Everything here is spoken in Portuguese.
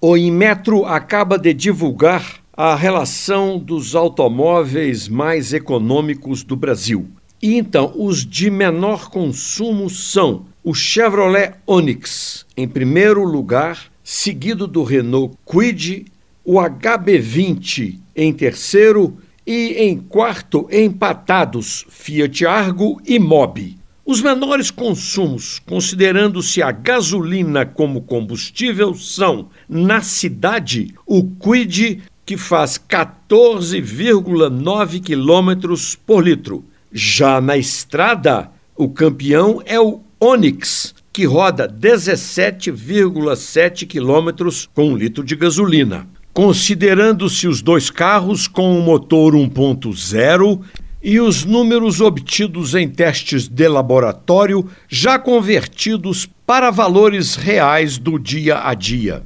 O Inmetro acaba de divulgar a relação dos automóveis mais econômicos do Brasil. E então, os de menor consumo são o Chevrolet Onix, em primeiro lugar, seguido do Renault Kwid, o HB20 em terceiro e em quarto empatados Fiat Argo e Mobi. Os menores consumos, considerando-se a gasolina como combustível, são, na cidade, o Quid, que faz 14,9 quilômetros por litro. Já na estrada, o campeão é o Onix, que roda 17,7 quilômetros com um litro de gasolina. Considerando-se os dois carros com o motor 1.0 e os números obtidos em testes de laboratório já convertidos para valores reais do dia a dia.